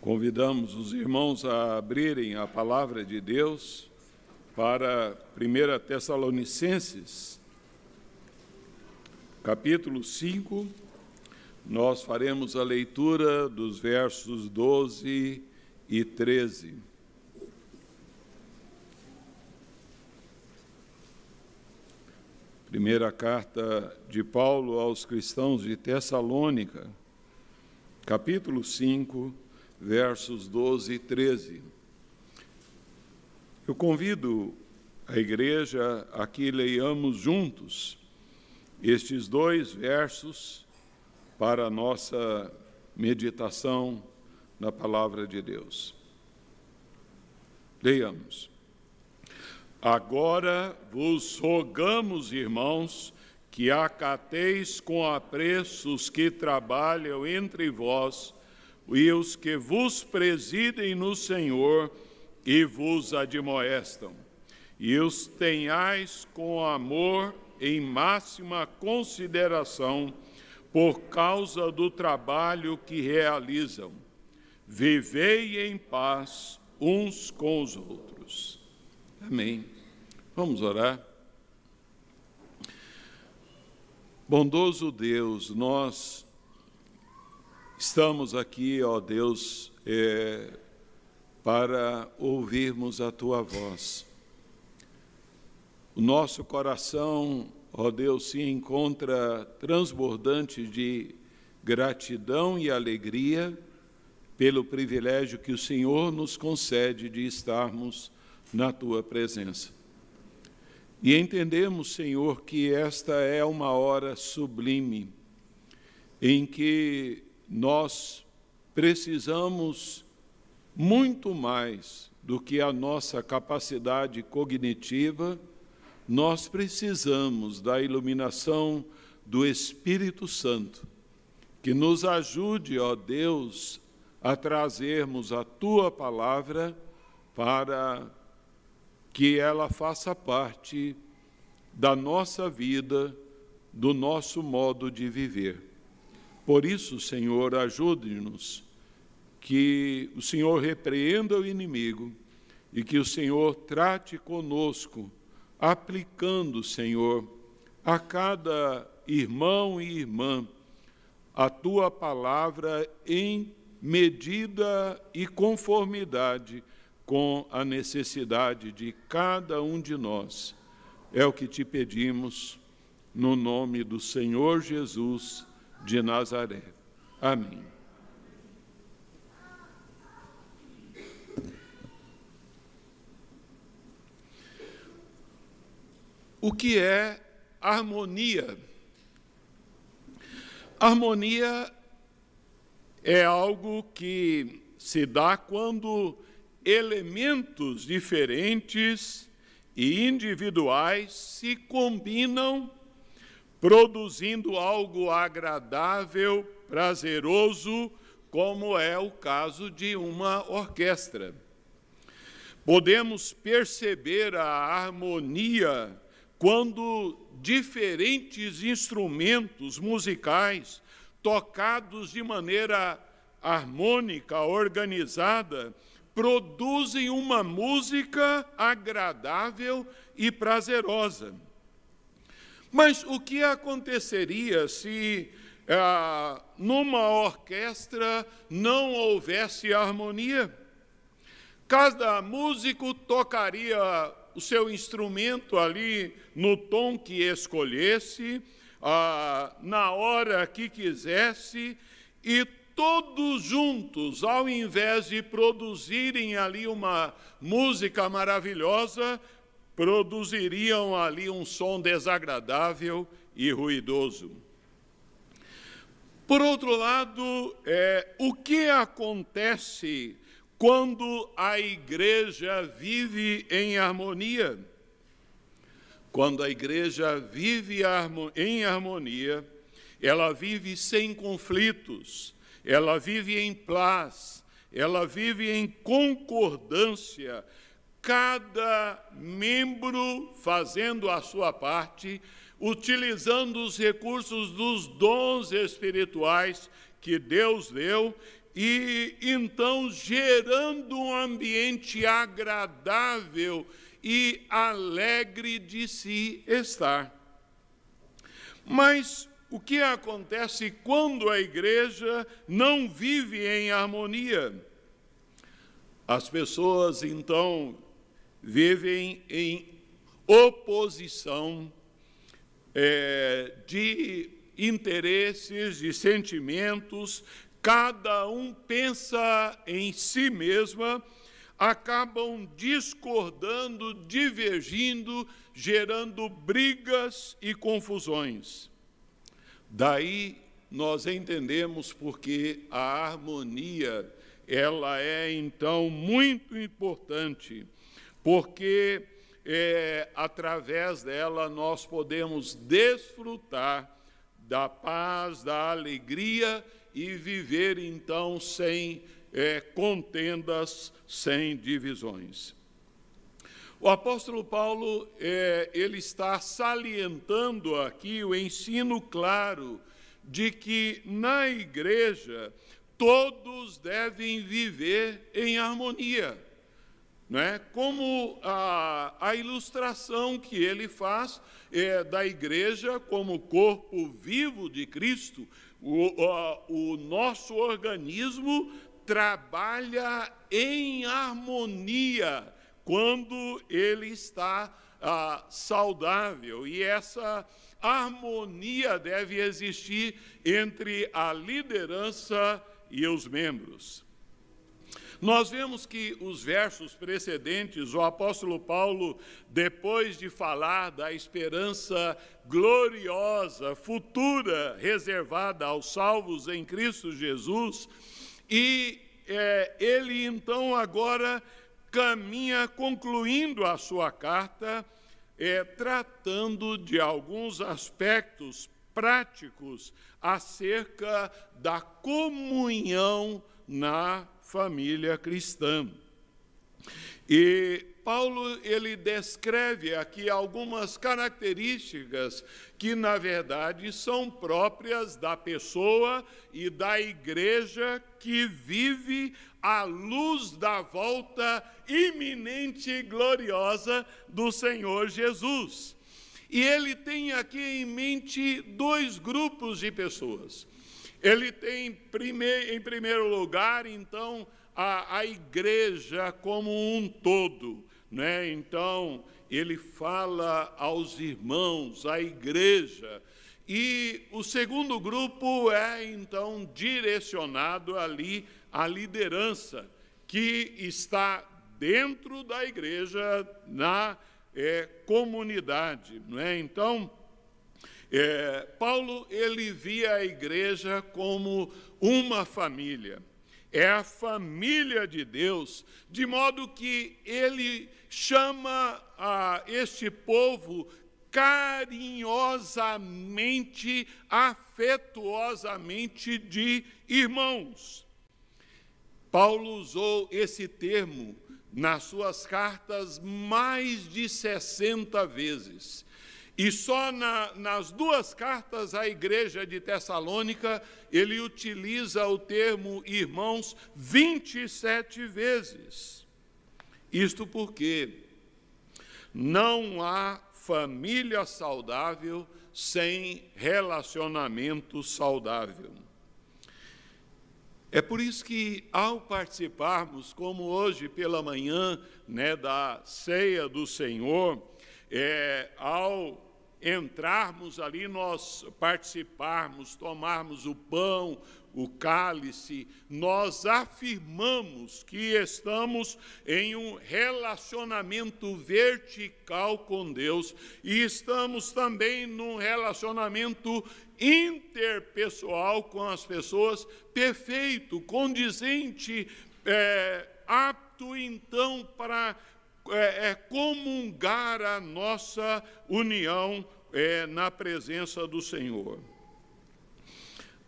Convidamos os irmãos a abrirem a palavra de Deus para 1 Tessalonicenses, capítulo 5. Nós faremos a leitura dos versos 12 e 13. Primeira carta de Paulo aos cristãos de Tessalônica, capítulo 5, versos 12 e 13. Eu convido a igreja a que leiamos juntos estes dois versos para a nossa meditação na palavra de Deus. Leiamos. Agora vos rogamos, irmãos, que acateis com apreço os que trabalham entre vós e os que vos presidem no Senhor e vos admoestam, e os tenhais com amor em máxima consideração por causa do trabalho que realizam. Vivei em paz uns com os outros. Amém. Vamos orar. Bondoso Deus, nós estamos aqui, ó Deus, é, para ouvirmos a tua voz. O nosso coração, ó Deus, se encontra transbordante de gratidão e alegria pelo privilégio que o Senhor nos concede de estarmos na tua presença. E entendemos, Senhor, que esta é uma hora sublime em que nós precisamos muito mais do que a nossa capacidade cognitiva, nós precisamos da iluminação do Espírito Santo, que nos ajude, ó Deus, a trazermos a tua palavra para que ela faça parte da nossa vida, do nosso modo de viver. Por isso, Senhor, ajude-nos, que o Senhor repreenda o inimigo e que o Senhor trate conosco, aplicando, Senhor, a cada irmão e irmã a tua palavra em medida e conformidade com a necessidade de cada um de nós. É o que te pedimos, no nome do Senhor Jesus de Nazaré. Amém. O que é harmonia? Harmonia é algo que se dá quando elementos diferentes e individuais se combinam, produzindo algo agradável, prazeroso, como é o caso de uma orquestra. Podemos perceber a harmonia quando diferentes instrumentos musicais, tocados de maneira harmônica, organizada, produzem uma música agradável e prazerosa. Mas o que aconteceria se ah, numa orquestra não houvesse harmonia? Cada músico tocaria o seu instrumento ali no tom que escolhesse, ah, na hora que quisesse, e todos juntos, ao invés de produzirem ali uma música maravilhosa, produziriam ali um som desagradável e ruidoso. Por outro lado, é, o que acontece quando a igreja vive em harmonia? Quando a igreja vive em harmonia, ela vive sem conflitos, ela vive em paz, ela vive em concordância, cada membro fazendo a sua parte, utilizando os recursos dos dons espirituais que Deus deu e então gerando um ambiente agradável e alegre de se estar. Mas o que acontece quando a igreja não vive em harmonia? As pessoas então vivem em oposição é, de interesses, de sentimentos, cada um pensa em si mesma, acabam discordando, divergindo, gerando brigas e confusões. Daí nós entendemos porque a harmonia ela é então muito importante, porque é, através dela nós podemos desfrutar da paz, da alegria e viver então sem é, contendas, sem divisões. O apóstolo Paulo é, ele está salientando aqui o ensino claro de que na igreja todos devem viver em harmonia. Né? Como a, a ilustração que ele faz é, da igreja como corpo vivo de Cristo, o, o, nosso organismo trabalha em harmonia quando ele está ah, saudável. E essa harmonia deve existir entre a liderança e os membros. Nós vemos que os versos precedentes, o apóstolo Paulo, depois de falar da esperança gloriosa, futura, reservada aos salvos em Cristo Jesus, e é, ele então agora caminha concluindo a sua carta, é, tratando de alguns aspectos práticos acerca da comunhão na família cristã. E Paulo ele descreve aqui algumas características que na verdade são próprias da pessoa e da igreja que vive à luz da volta iminente e gloriosa do Senhor Jesus. E ele tem aqui em mente dois grupos de pessoas. Ele tem, em primeiro lugar, então, a, a igreja como um todo. Né? Então, ele fala aos irmãos, à igreja. E o segundo grupo é, então, direcionado ali à liderança, que está dentro da igreja, na é, comunidade. Não é? Então, é, Paulo ele via a igreja como uma família. É a família de Deus, de modo que ele chama a este povo carinhosamente, afetuosamente de irmãos. Paulo usou esse termo nas suas cartas mais de 60 vezes. E só na, nas duas cartas à igreja de Tessalônica, ele utiliza o termo irmãos 27 vezes. Isto porque não há família saudável sem relacionamento saudável. É por isso que, ao participarmos, como hoje pela manhã, né, da ceia do Senhor, é, ao entrarmos ali, nós participarmos, tomarmos o pão, o cálice, nós afirmamos que estamos em um relacionamento vertical com Deus e estamos também num relacionamento interpessoal com as pessoas perfeito, condizente, é, apto então para é, é, comungar a nossa união é, na presença do Senhor.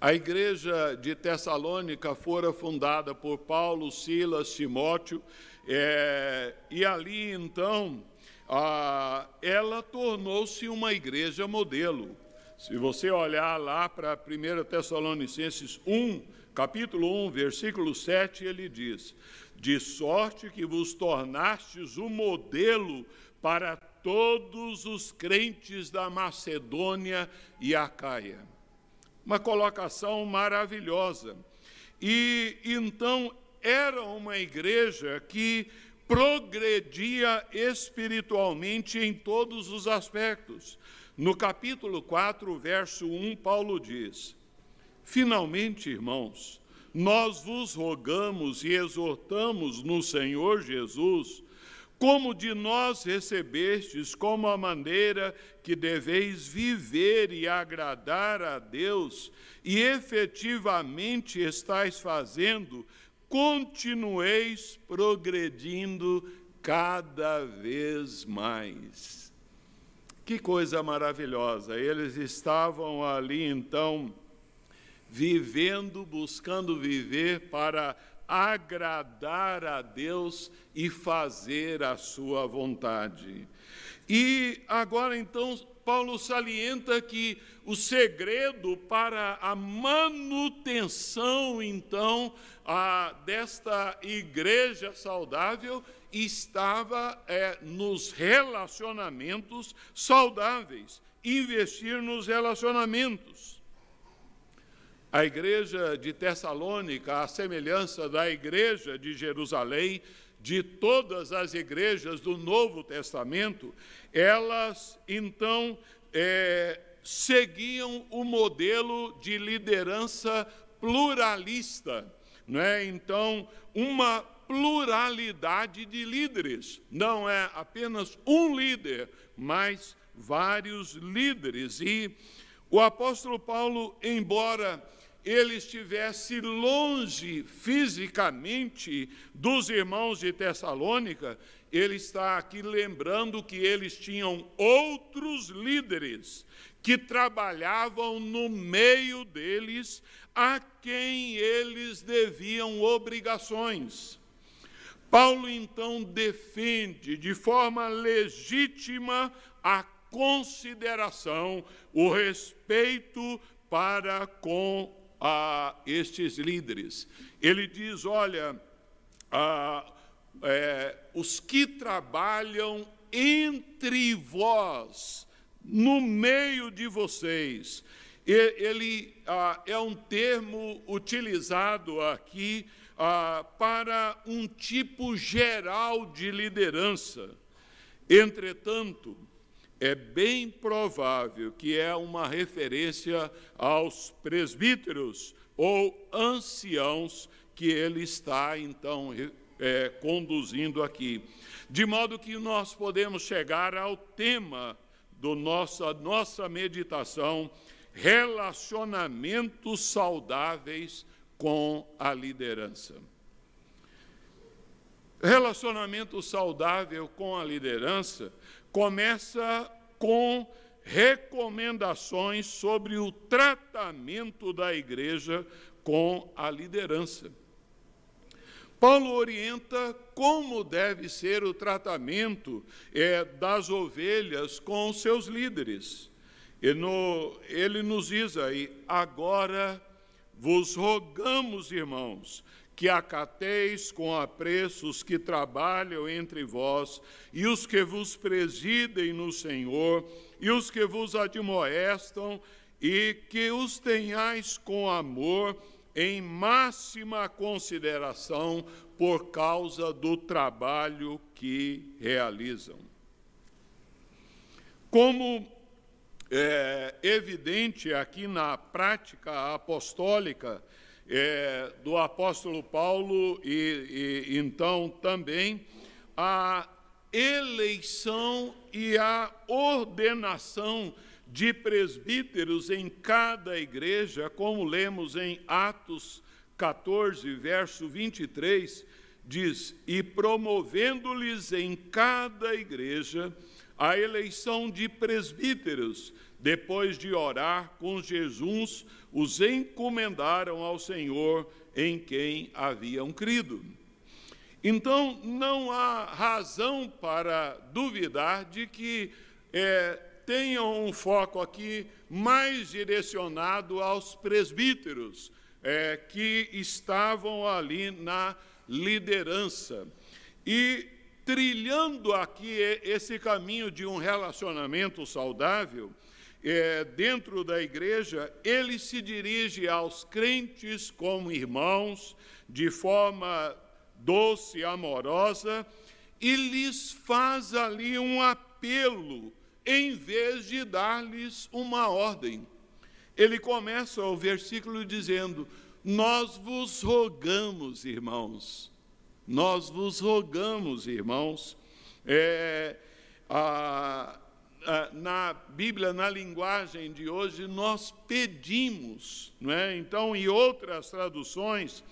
A igreja de Tessalônica fora fundada por Paulo, Silas, Timóteo, é, e ali então a, ela tornou-se uma igreja modelo. Se você olhar lá para 1 Tessalonicenses 1, capítulo 1, versículo 7, ele diz: De sorte que vos tornastes o modelo para todos os crentes da Macedônia e Acaia. Uma colocação maravilhosa. E então era uma igreja que progredia espiritualmente em todos os aspectos. No capítulo 4, verso 1, Paulo diz: Finalmente, irmãos, nós vos rogamos e exortamos no Senhor Jesus como de nós recebestes, como a maneira que deveis viver e agradar a Deus, e efetivamente estáis fazendo, continueis progredindo cada vez mais. Que coisa maravilhosa! Eles estavam ali então vivendo, buscando viver para agradar a Deus e fazer a sua vontade. E agora então Paulo salienta que o segredo para a manutenção então a, desta igreja saudável estava é, nos relacionamentos saudáveis, investir nos relacionamentos. A igreja de Tessalônica, à semelhança da igreja de Jerusalém, de todas as igrejas do Novo Testamento, elas então é, seguiam o modelo de liderança pluralista, não é? Então, uma pluralidade de líderes, não é apenas um líder, mas vários líderes. E o apóstolo Paulo, embora ele estivesse longe fisicamente dos irmãos de Tessalônica, ele está aqui lembrando que eles tinham outros líderes que trabalhavam no meio deles, a quem eles deviam obrigações. Paulo então defende de forma legítima a consideração, o respeito para com a estes líderes. Ele diz: olha, é, os que trabalham entre vós, no meio de vocês, ele ah, é um termo utilizado aqui ah, para um tipo geral de liderança. Entretanto, é bem provável que é uma referência aos presbíteros ou anciãos que ele está, então, é, conduzindo aqui. De modo que nós podemos chegar ao tema da nossa, nossa meditação, relacionamentos saudáveis com a liderança. Relacionamento saudável com a liderança começa com recomendações sobre o tratamento da igreja com a liderança. Paulo orienta como deve ser o tratamento é, das ovelhas com seus líderes. E no, ele nos diz aí: agora vos rogamos, irmãos, que acateis com apreço os que trabalham entre vós, e os que vos presidem no Senhor, e os que vos admoestam, e que os tenhais com amor em máxima consideração por causa do trabalho que realizam. Como é evidente aqui na prática apostólica, é, do apóstolo Paulo e, e então também a eleição e a ordenação de presbíteros em cada igreja, como lemos em Atos 14, verso 23, diz: E promovendo-lhes em cada igreja a eleição de presbíteros, depois de orar com Jesus, os encomendaram ao Senhor em quem haviam crido. Então, não há razão para duvidar de que é, tenham um foco aqui mais direcionado aos presbíteros, é, que estavam ali na liderança. E trilhando aqui esse caminho de um relacionamento saudável, é, dentro da igreja, ele se dirige aos crentes como irmãos, de forma doce, amorosa, e lhes faz ali um apelo, em vez de dar-lhes uma ordem. Ele começa o versículo dizendo: Nós vos rogamos, irmãos, nós vos rogamos, irmãos, é, a, na Bíblia, na linguagem de hoje, nós pedimos, não é? Então, em outras traduções,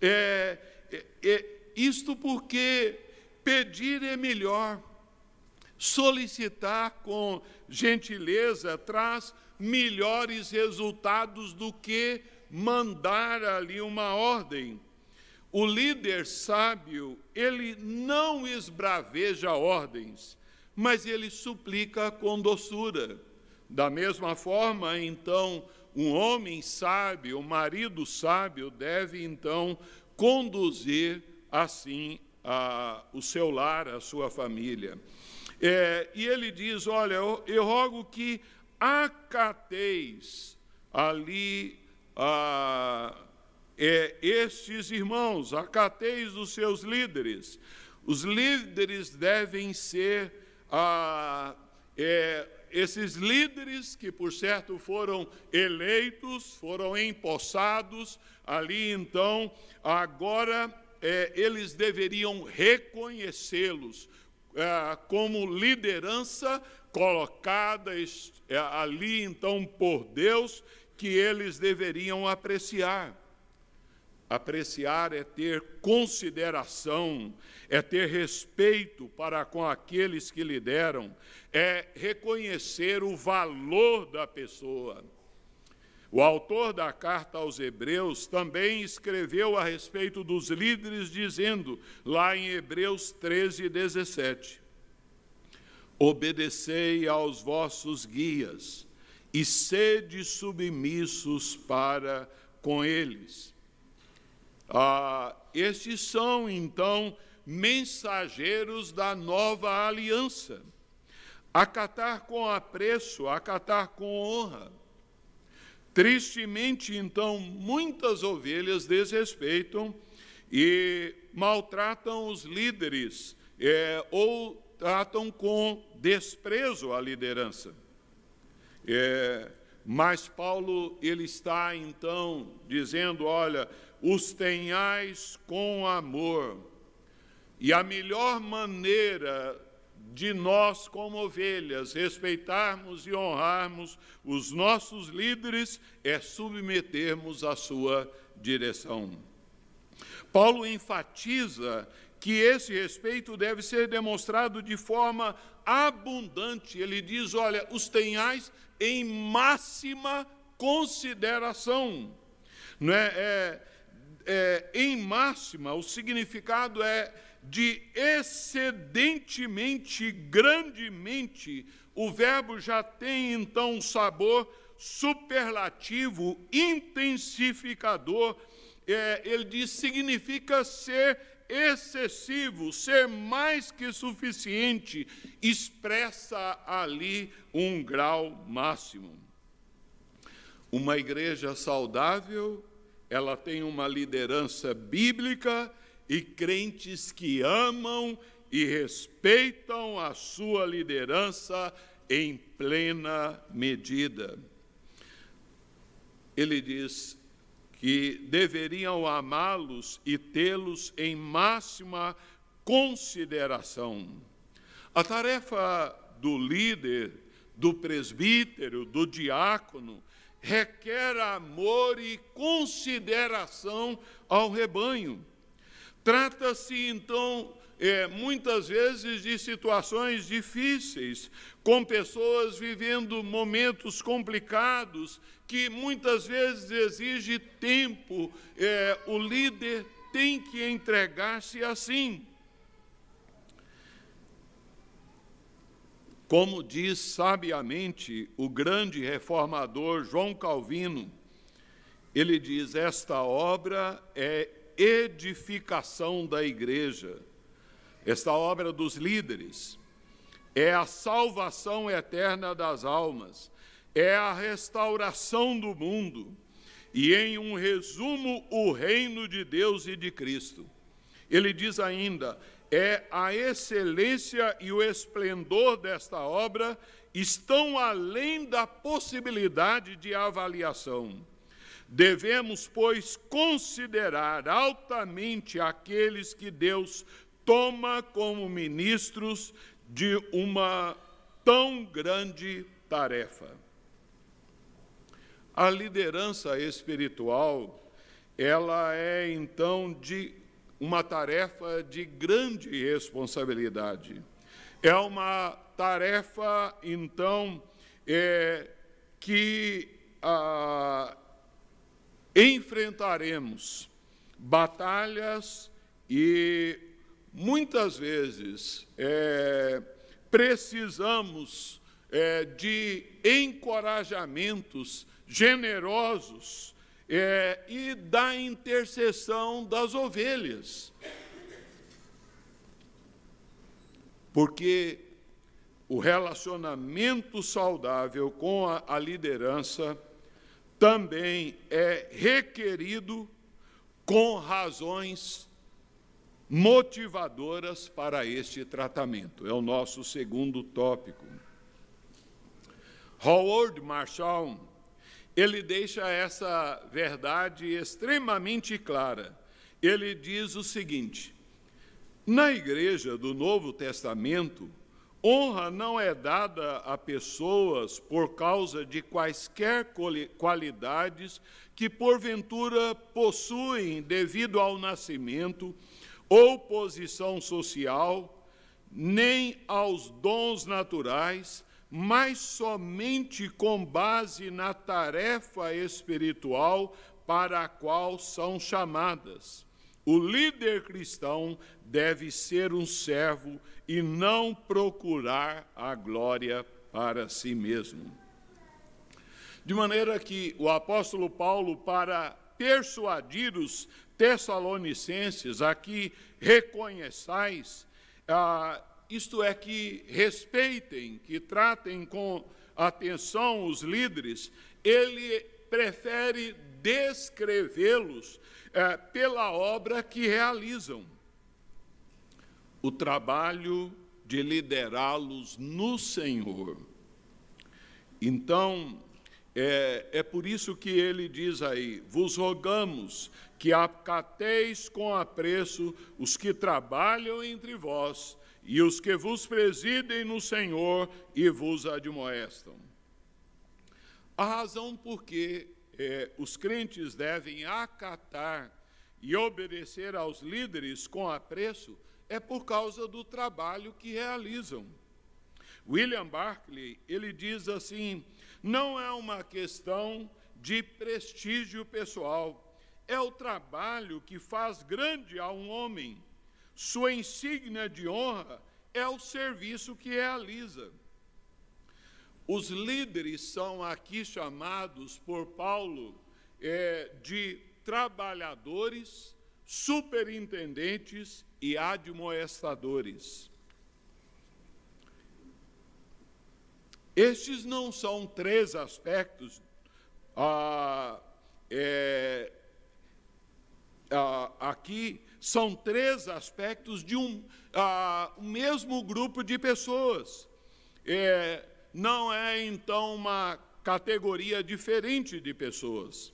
é, é, é isto porque pedir é melhor, solicitar com gentileza traz melhores resultados do que mandar ali uma ordem. O líder sábio, ele não esbraveja ordens, mas ele suplica com doçura. Da mesma forma, então, um homem sábio, um marido sábio, deve então conduzir assim a, o seu lar, a sua família. É, e ele diz: Olha, eu, eu rogo que acateis ali a, é, estes irmãos, acateis os seus líderes. Os líderes devem ser a, é, esses líderes que, por certo, foram eleitos, foram empossados ali, então, agora é, eles deveriam reconhecê-los é, como liderança colocada é, ali, então, por Deus, que eles deveriam apreciar. Apreciar é ter consideração, é ter respeito para com aqueles que lideram, é reconhecer o valor da pessoa. O autor da carta aos Hebreus também escreveu a respeito dos líderes, dizendo, lá em Hebreus 13, 17: Obedecei aos vossos guias e sede submissos para com eles. Ah, estes são, então, mensageiros da nova aliança. Acatar com apreço, acatar com honra Tristemente, então, muitas ovelhas desrespeitam e maltratam os líderes é, ou tratam com desprezo a liderança. É, mas Paulo ele está então dizendo, olha, os tenhais com amor. E a melhor maneira de nós, como ovelhas, respeitarmos e honrarmos os nossos líderes é submetermos à sua direção. Paulo enfatiza que esse respeito deve ser demonstrado de forma abundante. Ele diz: olha, os tenhais em máxima consideração. Não é, é, é, em máxima, o significado é de excedentemente, grandemente, o verbo já tem então um sabor superlativo, intensificador. É, ele diz significa ser excessivo, ser mais que suficiente, expressa ali um grau máximo. Uma igreja saudável, ela tem uma liderança bíblica e crentes que amam e respeitam a sua liderança em plena medida. Ele diz que deveriam amá-los e tê-los em máxima consideração. A tarefa do líder, do presbítero, do diácono, requer amor e consideração ao rebanho. Trata-se, então, é, muitas vezes de situações difíceis, com pessoas vivendo momentos complicados, que muitas vezes exige tempo. É, o líder tem que entregar-se assim. Como diz sabiamente o grande reformador João Calvino, ele diz: esta obra é edificação da igreja, esta obra dos líderes, é a salvação eterna das almas, é a restauração do mundo e, em um resumo, o reino de Deus e de Cristo. Ele diz ainda: é a excelência e o esplendor desta obra estão além da possibilidade de avaliação. Devemos, pois, considerar altamente aqueles que Deus toma como ministros de uma tão grande tarefa. A liderança espiritual, ela é então de uma tarefa de grande responsabilidade. É uma tarefa, então, é, que ah, enfrentaremos batalhas e muitas vezes é, precisamos é, de encorajamentos generosos é, e da intercessão das ovelhas. Porque o relacionamento saudável com a, a liderança também é requerido com razões motivadoras para este tratamento. É o nosso segundo tópico. Howard Marshall, ele deixa essa verdade extremamente clara. Ele diz o seguinte: na igreja do Novo Testamento, Honra não é dada a pessoas por causa de quaisquer qualidades que porventura possuem devido ao nascimento ou posição social, nem aos dons naturais, mas somente com base na tarefa espiritual para a qual são chamadas. O líder cristão deve ser um servo e não procurar a glória para si mesmo. De maneira que o apóstolo Paulo, para persuadir os tessalonicenses a que reconheçais, ah, isto é, que respeitem, que tratem com atenção os líderes, ele prefere descrevê-los eh, pela obra que realizam o trabalho de liderá-los no Senhor. Então, é, é por isso que ele diz aí: vos rogamos que acateis com apreço os que trabalham entre vós e os que vos presidem no Senhor e vos admoestam. A razão por que é, os crentes devem acatar e obedecer aos líderes com apreço é por causa do trabalho que realizam. William Barclay, ele diz assim: não é uma questão de prestígio pessoal, é o trabalho que faz grande a um homem. Sua insígnia de honra é o serviço que realiza. Os líderes são aqui chamados por Paulo é, de trabalhadores, superintendentes e admoestadores. Estes não são três aspectos ah, é, ah, aqui são três aspectos de um, ah, mesmo grupo de pessoas. É, não é então uma categoria diferente de pessoas.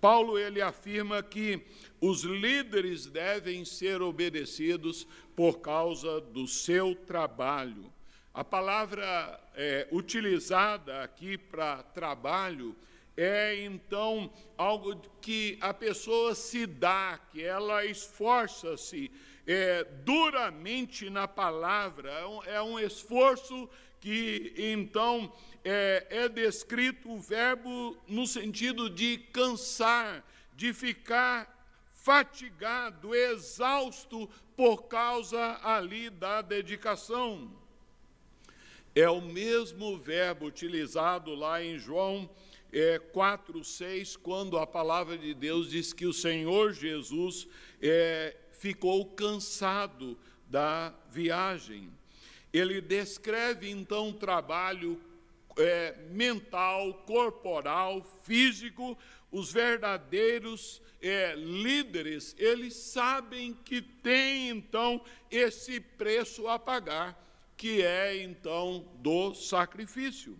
Paulo ele afirma que os líderes devem ser obedecidos por causa do seu trabalho. A palavra é, utilizada aqui para trabalho é então algo que a pessoa se dá, que ela esforça-se é, duramente na palavra, é um, é um esforço que então é, é descrito o verbo no sentido de cansar, de ficar fatigado, exausto por causa ali da dedicação. É o mesmo verbo utilizado lá em João é, 4, 6, quando a palavra de Deus diz que o Senhor Jesus é, ficou cansado da viagem. Ele descreve então o trabalho é, mental, corporal, físico, os verdadeiros é, líderes, eles sabem que tem então esse preço a pagar, que é então do sacrifício.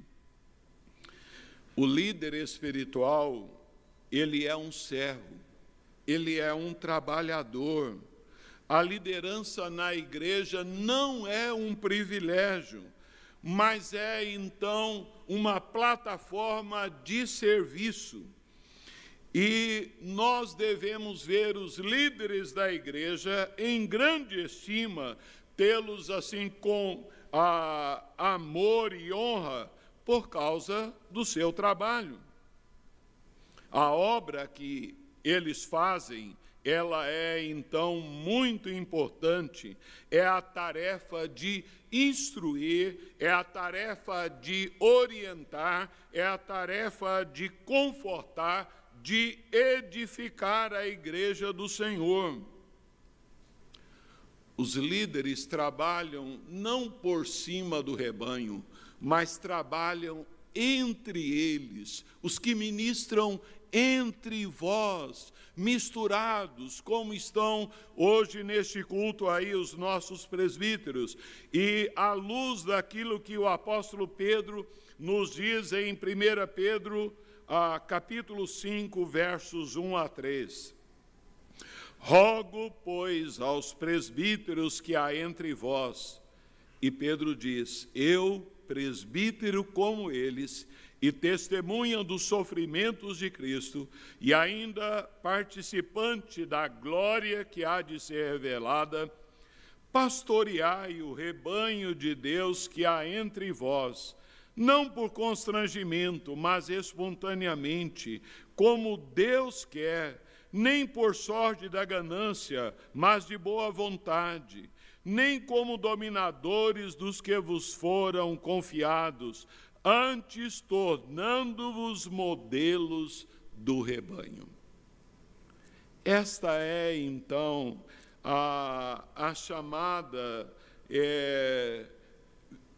O líder espiritual, ele é um servo, ele é um trabalhador. A liderança na igreja não é um privilégio, mas é então uma plataforma de serviço. E nós devemos ver os líderes da igreja em grande estima, tê-los assim com a, amor e honra por causa do seu trabalho. A obra que eles fazem, ela é então muito importante. É a tarefa de instruir, é a tarefa de orientar, é a tarefa de confortar, de edificar a igreja do Senhor. Os líderes trabalham não por cima do rebanho, mas trabalham entre eles, os que ministram entre vós, misturados, como estão hoje neste culto aí os nossos presbíteros. E à luz daquilo que o apóstolo Pedro nos diz em 1 Pedro ah, capítulo 5, versos 1 a 3. Rogo, pois, aos presbíteros que há entre vós, e Pedro diz: Eu, presbítero como eles, e testemunha dos sofrimentos de Cristo, e ainda participante da glória que há de ser revelada, pastoreai o rebanho de Deus que há entre vós, não por constrangimento, mas espontaneamente, como Deus quer, nem por sorte da ganância, mas de boa vontade, nem como dominadores dos que vos foram confiados, antes tornando-vos modelos do rebanho. Esta é, então, a, a chamada. É,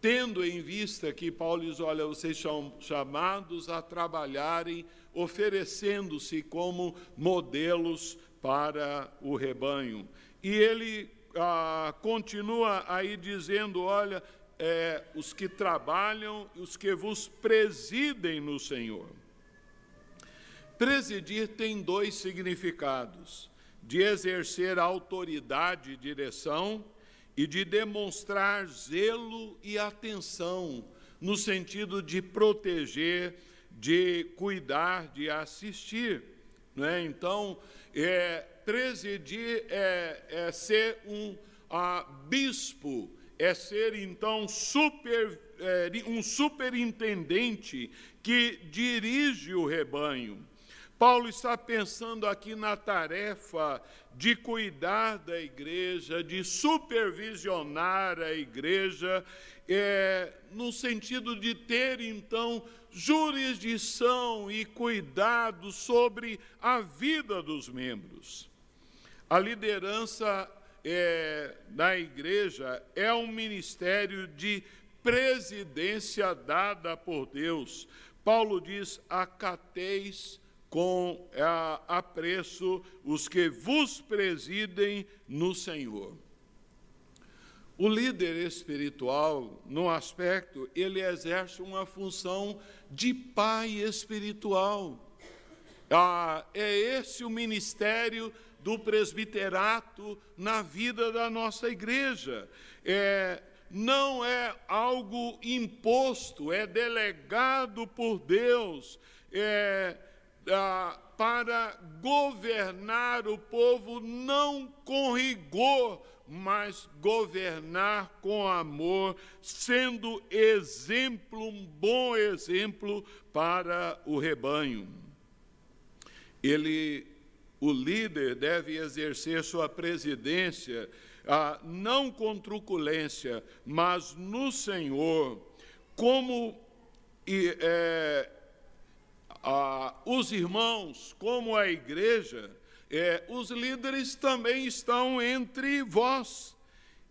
tendo em vista que Paulo diz: olha, vocês são chamados a trabalharem oferecendo-se como modelos para o rebanho. E ele ah, continua aí dizendo: olha, é, os que trabalham, os que vos presidem no Senhor. Presidir tem dois significados: de exercer autoridade e direção e de demonstrar zelo e atenção, no sentido de proteger, de cuidar, de assistir. Né? Então, é, presidir é, é ser um a, bispo, é ser então super, é, um superintendente que dirige o rebanho. Paulo está pensando aqui na tarefa de cuidar da igreja, de supervisionar a igreja, é, no sentido de ter, então, jurisdição e cuidado sobre a vida dos membros. A liderança é, da igreja é um ministério de presidência dada por Deus. Paulo diz: acateis com apreço os que vos presidem no Senhor. O líder espiritual, no aspecto, ele exerce uma função de pai espiritual. Ah, é esse o ministério do presbiterato na vida da nossa igreja. É, não é algo imposto, é delegado por Deus. É, ah, para governar o povo não com rigor, mas governar com amor, sendo exemplo, um bom exemplo para o rebanho. Ele, o líder, deve exercer sua presidência ah, não com truculência, mas no Senhor, como e, é, ah, os irmãos, como a igreja, é, os líderes também estão entre vós.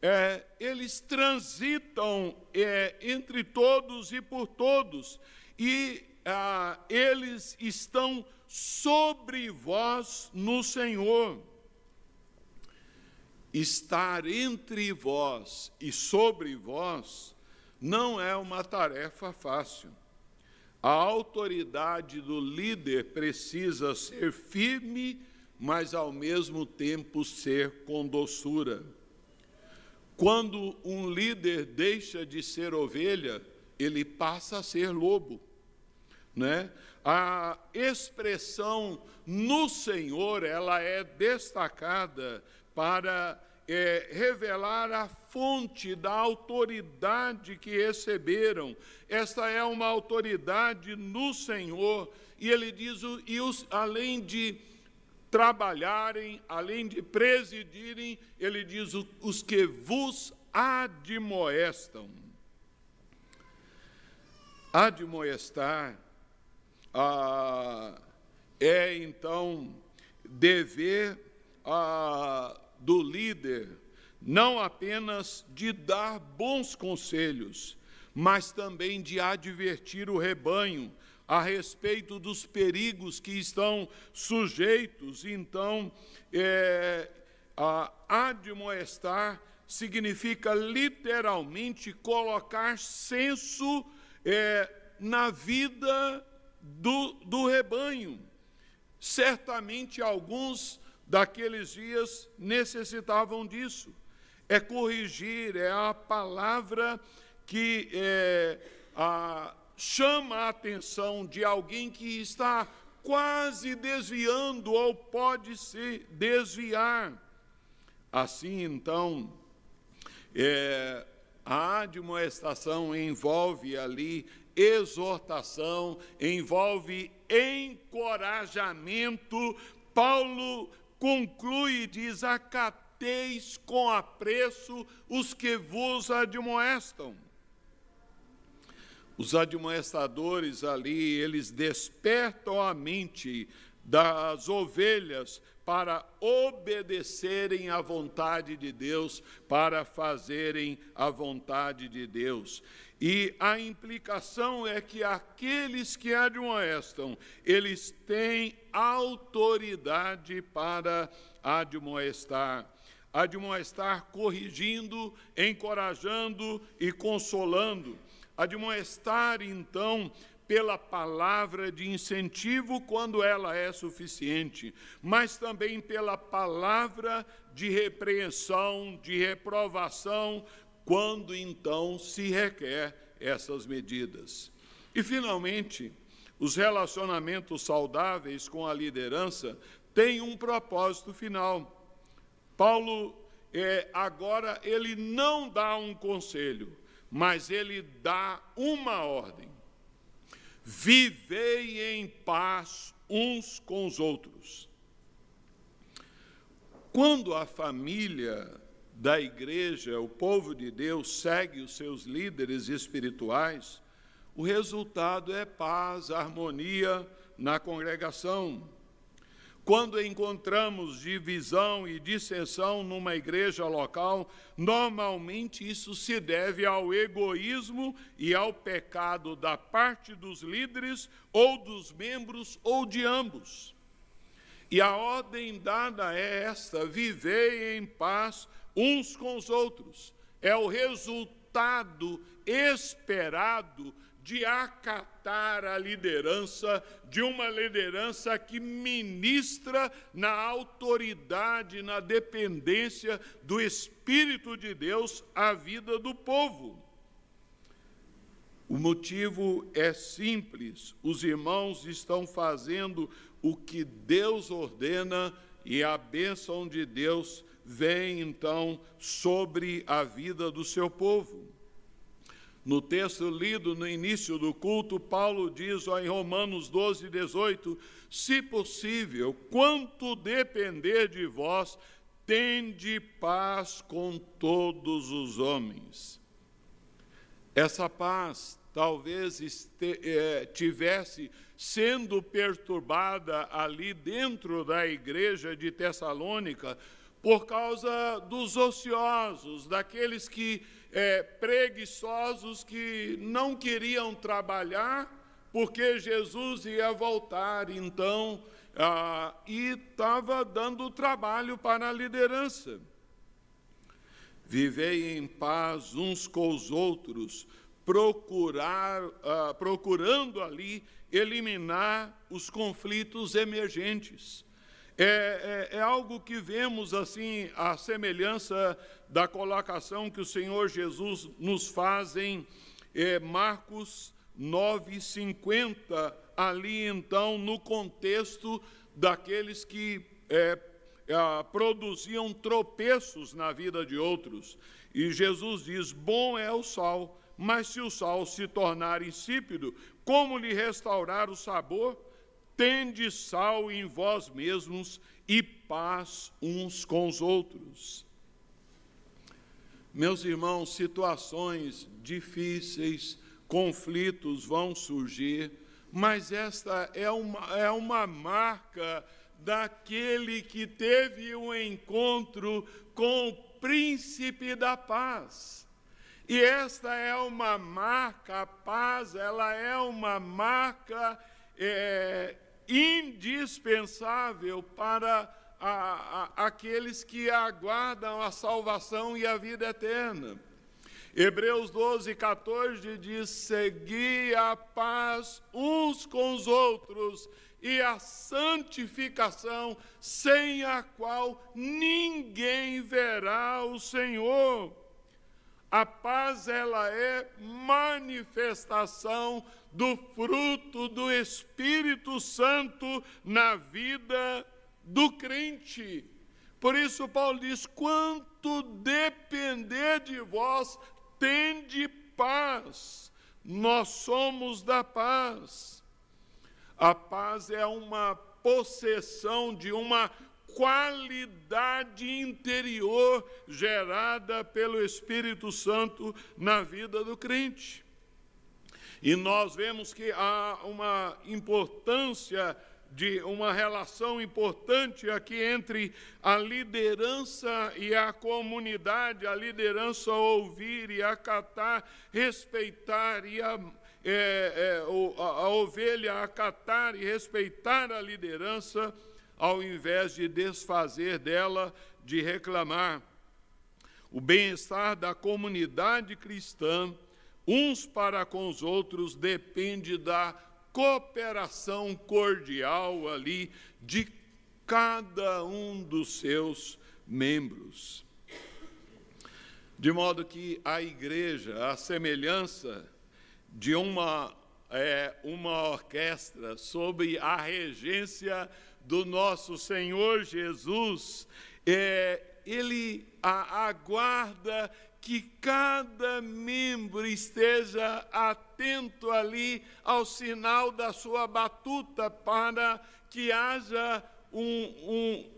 É, eles transitam é, entre todos e por todos, e ah, eles estão sobre vós no Senhor. Estar entre vós e sobre vós não é uma tarefa fácil. A autoridade do líder precisa ser firme, mas ao mesmo tempo ser com doçura. Quando um líder deixa de ser ovelha, ele passa a ser lobo. Né? A expressão no Senhor, ela é destacada para é, revelar a fonte da autoridade que receberam. Esta é uma autoridade no Senhor. E ele diz, e os, além de trabalharem, além de presidirem, ele diz, os que vos admoestam. Admoestar ah, é então dever ah, do líder não apenas de dar bons conselhos, mas também de advertir o rebanho a respeito dos perigos que estão sujeitos. Então, é, a admoestar significa literalmente colocar senso é, na vida do, do rebanho. Certamente alguns daqueles dias necessitavam disso. É corrigir, é a palavra que é, a, chama a atenção de alguém que está quase desviando ou pode se desviar. Assim, então, é, a admoestação envolve ali exortação, envolve encorajamento. Paulo conclui e diz: acateis com apreço os que vos admoestam. Os admoestadores ali, eles despertam a mente das ovelhas para obedecerem à vontade de Deus, para fazerem a vontade de Deus. E a implicação é que aqueles que admoestam, eles têm autoridade para admoestar. Admoestar corrigindo, encorajando e consolando. Admoestar, então, pela palavra de incentivo quando ela é suficiente, mas também pela palavra de repreensão, de reprovação, quando então se requer essas medidas. E, finalmente, os relacionamentos saudáveis com a liderança têm um propósito final. Paulo, é, agora, ele não dá um conselho, mas ele dá uma ordem. Vivei em paz uns com os outros. Quando a família da igreja, o povo de Deus, segue os seus líderes espirituais, o resultado é paz, harmonia na congregação. Quando encontramos divisão e dissensão numa igreja local, normalmente isso se deve ao egoísmo e ao pecado da parte dos líderes ou dos membros ou de ambos. E a ordem dada é esta: vivei em paz uns com os outros. É o resultado esperado de acatar a liderança, de uma liderança que ministra na autoridade, na dependência do Espírito de Deus a vida do povo. O motivo é simples: os irmãos estão fazendo o que Deus ordena e a bênção de Deus vem então sobre a vida do seu povo. No texto lido no início do culto, Paulo diz ó, em Romanos 12, 18: Se possível, quanto depender de vós, tende paz com todos os homens. Essa paz talvez é, tivesse sendo perturbada ali dentro da igreja de Tessalônica por causa dos ociosos, daqueles que é, preguiçosos que não queriam trabalhar porque Jesus ia voltar, então, ah, e estava dando trabalho para a liderança. Vivei em paz uns com os outros, procurar, ah, procurando ali eliminar os conflitos emergentes. É, é, é, algo que vemos assim, a semelhança da colocação que o Senhor Jesus nos faz em é, Marcos 9,50, ali então no contexto daqueles que é, é, produziam tropeços na vida de outros. E Jesus diz: Bom é o sal, mas se o sal se tornar insípido, como lhe restaurar o sabor? Tende sal em vós mesmos e paz uns com os outros. Meus irmãos, situações difíceis, conflitos vão surgir, mas esta é uma, é uma marca daquele que teve um encontro com o príncipe da paz. E esta é uma marca, a paz, ela é uma marca é, indispensável para a, a, aqueles que aguardam a salvação e a vida eterna. Hebreus 12, 14 diz: Segui a paz uns com os outros e a santificação, sem a qual ninguém verá o Senhor. A paz ela é manifestação do fruto do Espírito Santo na vida do crente. Por isso Paulo diz: quanto depender de vós, tende paz. Nós somos da paz. A paz é uma possessão de uma qualidade interior gerada pelo Espírito Santo na vida do crente. E nós vemos que há uma importância de uma relação importante aqui entre a liderança e a comunidade, a liderança ouvir e acatar, respeitar e a, é, é, a, a ovelha acatar e respeitar a liderança ao invés de desfazer dela, de reclamar. O bem-estar da comunidade cristã, uns para com os outros, depende da cooperação cordial ali de cada um dos seus membros. De modo que a igreja, a semelhança de uma, é, uma orquestra sob a regência do nosso Senhor Jesus, é, ele aguarda que cada membro esteja atento ali ao sinal da sua batuta para que haja um,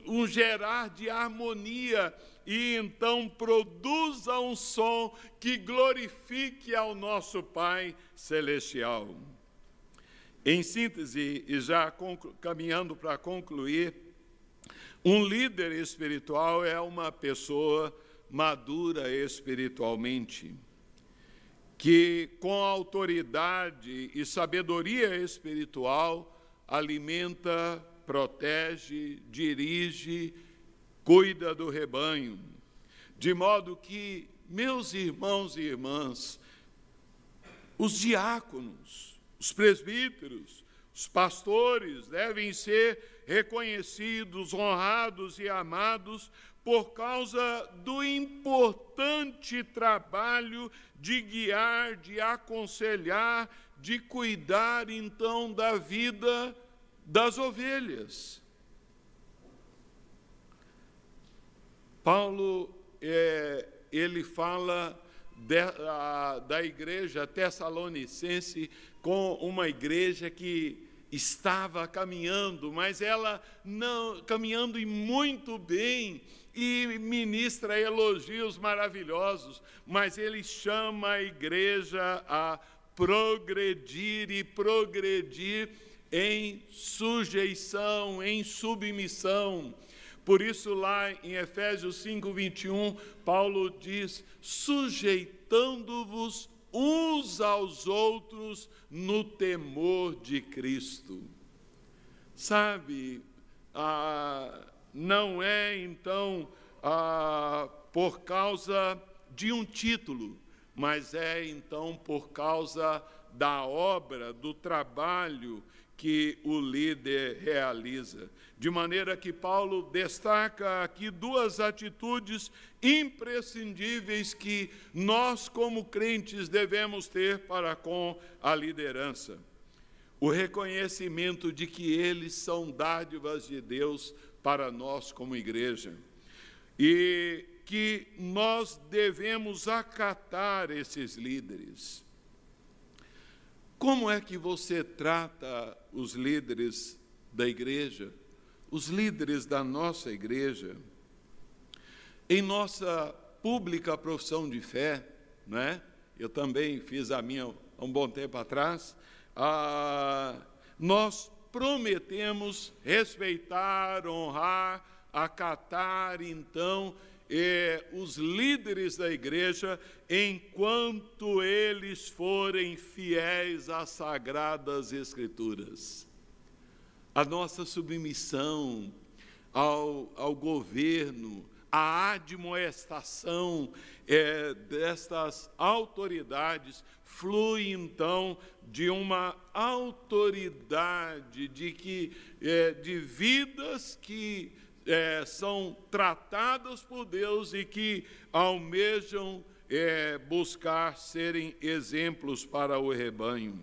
um, um gerar de harmonia e então produza um som que glorifique ao nosso Pai Celestial. Em síntese, e já caminhando para concluir, um líder espiritual é uma pessoa madura espiritualmente, que com autoridade e sabedoria espiritual alimenta, protege, dirige, cuida do rebanho, de modo que, meus irmãos e irmãs, os diáconos, os presbíteros, os pastores devem ser reconhecidos, honrados e amados por causa do importante trabalho de guiar, de aconselhar, de cuidar então da vida das ovelhas. Paulo, é, ele fala de, a, da igreja tessalonicense com uma igreja que estava caminhando, mas ela não caminhando e muito bem e ministra elogios maravilhosos, mas ele chama a igreja a progredir e progredir em sujeição, em submissão. Por isso, lá em Efésios 5, 21, Paulo diz: sujeitando-vos uns aos outros no temor de Cristo. Sabe, ah, não é então ah, por causa de um título, mas é então por causa da obra, do trabalho que o líder realiza. De maneira que Paulo destaca aqui duas atitudes imprescindíveis que nós, como crentes, devemos ter para com a liderança. O reconhecimento de que eles são dádivas de Deus para nós, como igreja. E que nós devemos acatar esses líderes. Como é que você trata os líderes da igreja, os líderes da nossa igreja? Em nossa pública profissão de fé, né? eu também fiz a minha há um bom tempo atrás, ah, nós prometemos respeitar, honrar, acatar, então, eh, os líderes da igreja enquanto eles forem fiéis às sagradas Escrituras. A nossa submissão ao, ao governo, a admoestação é, destas autoridades flui então de uma autoridade de que é, de vidas que é, são tratadas por Deus e que almejam é, buscar serem exemplos para o rebanho.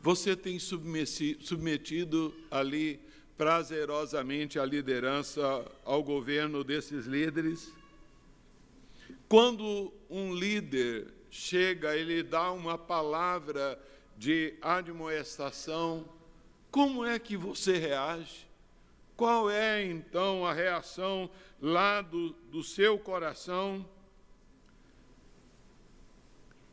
Você tem submetido ali prazerosamente a liderança ao governo desses líderes? Quando um líder chega, ele dá uma palavra de admoestação, como é que você reage? Qual é então a reação lá do, do seu coração?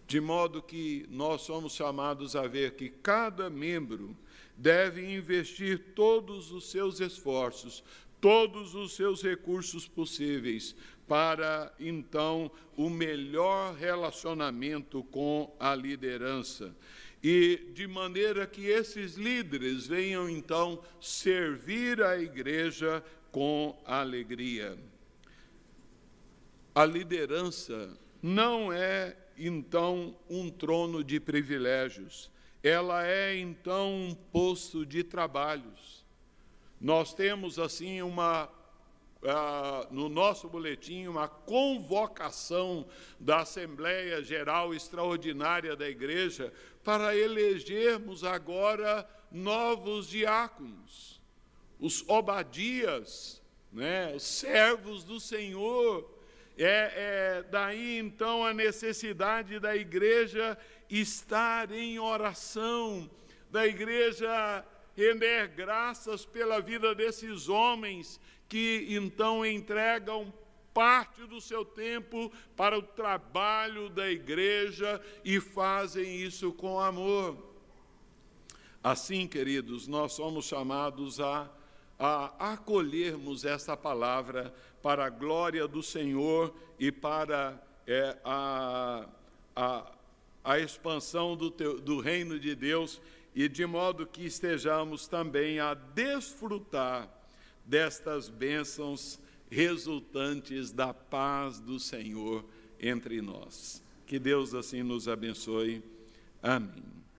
De modo que nós somos chamados a ver que cada membro deve investir todos os seus esforços, todos os seus recursos possíveis para então o melhor relacionamento com a liderança e de maneira que esses líderes venham então servir a igreja com alegria. A liderança não é então um trono de privilégios, ela é então um posto de trabalhos. Nós temos assim uma ah, no nosso boletim uma convocação da Assembleia Geral Extraordinária da Igreja para elegermos agora novos diáconos, os obadias, né, os servos do Senhor. É, é daí então a necessidade da igreja estar em oração, da igreja render graças pela vida desses homens que então entregam parte do seu tempo para o trabalho da igreja e fazem isso com amor. Assim, queridos, nós somos chamados a, a acolhermos esta palavra para a glória do Senhor e para é, a, a, a expansão do, teu, do reino de Deus, e de modo que estejamos também a desfrutar destas bênçãos resultantes da paz do Senhor entre nós. Que Deus assim nos abençoe. Amém.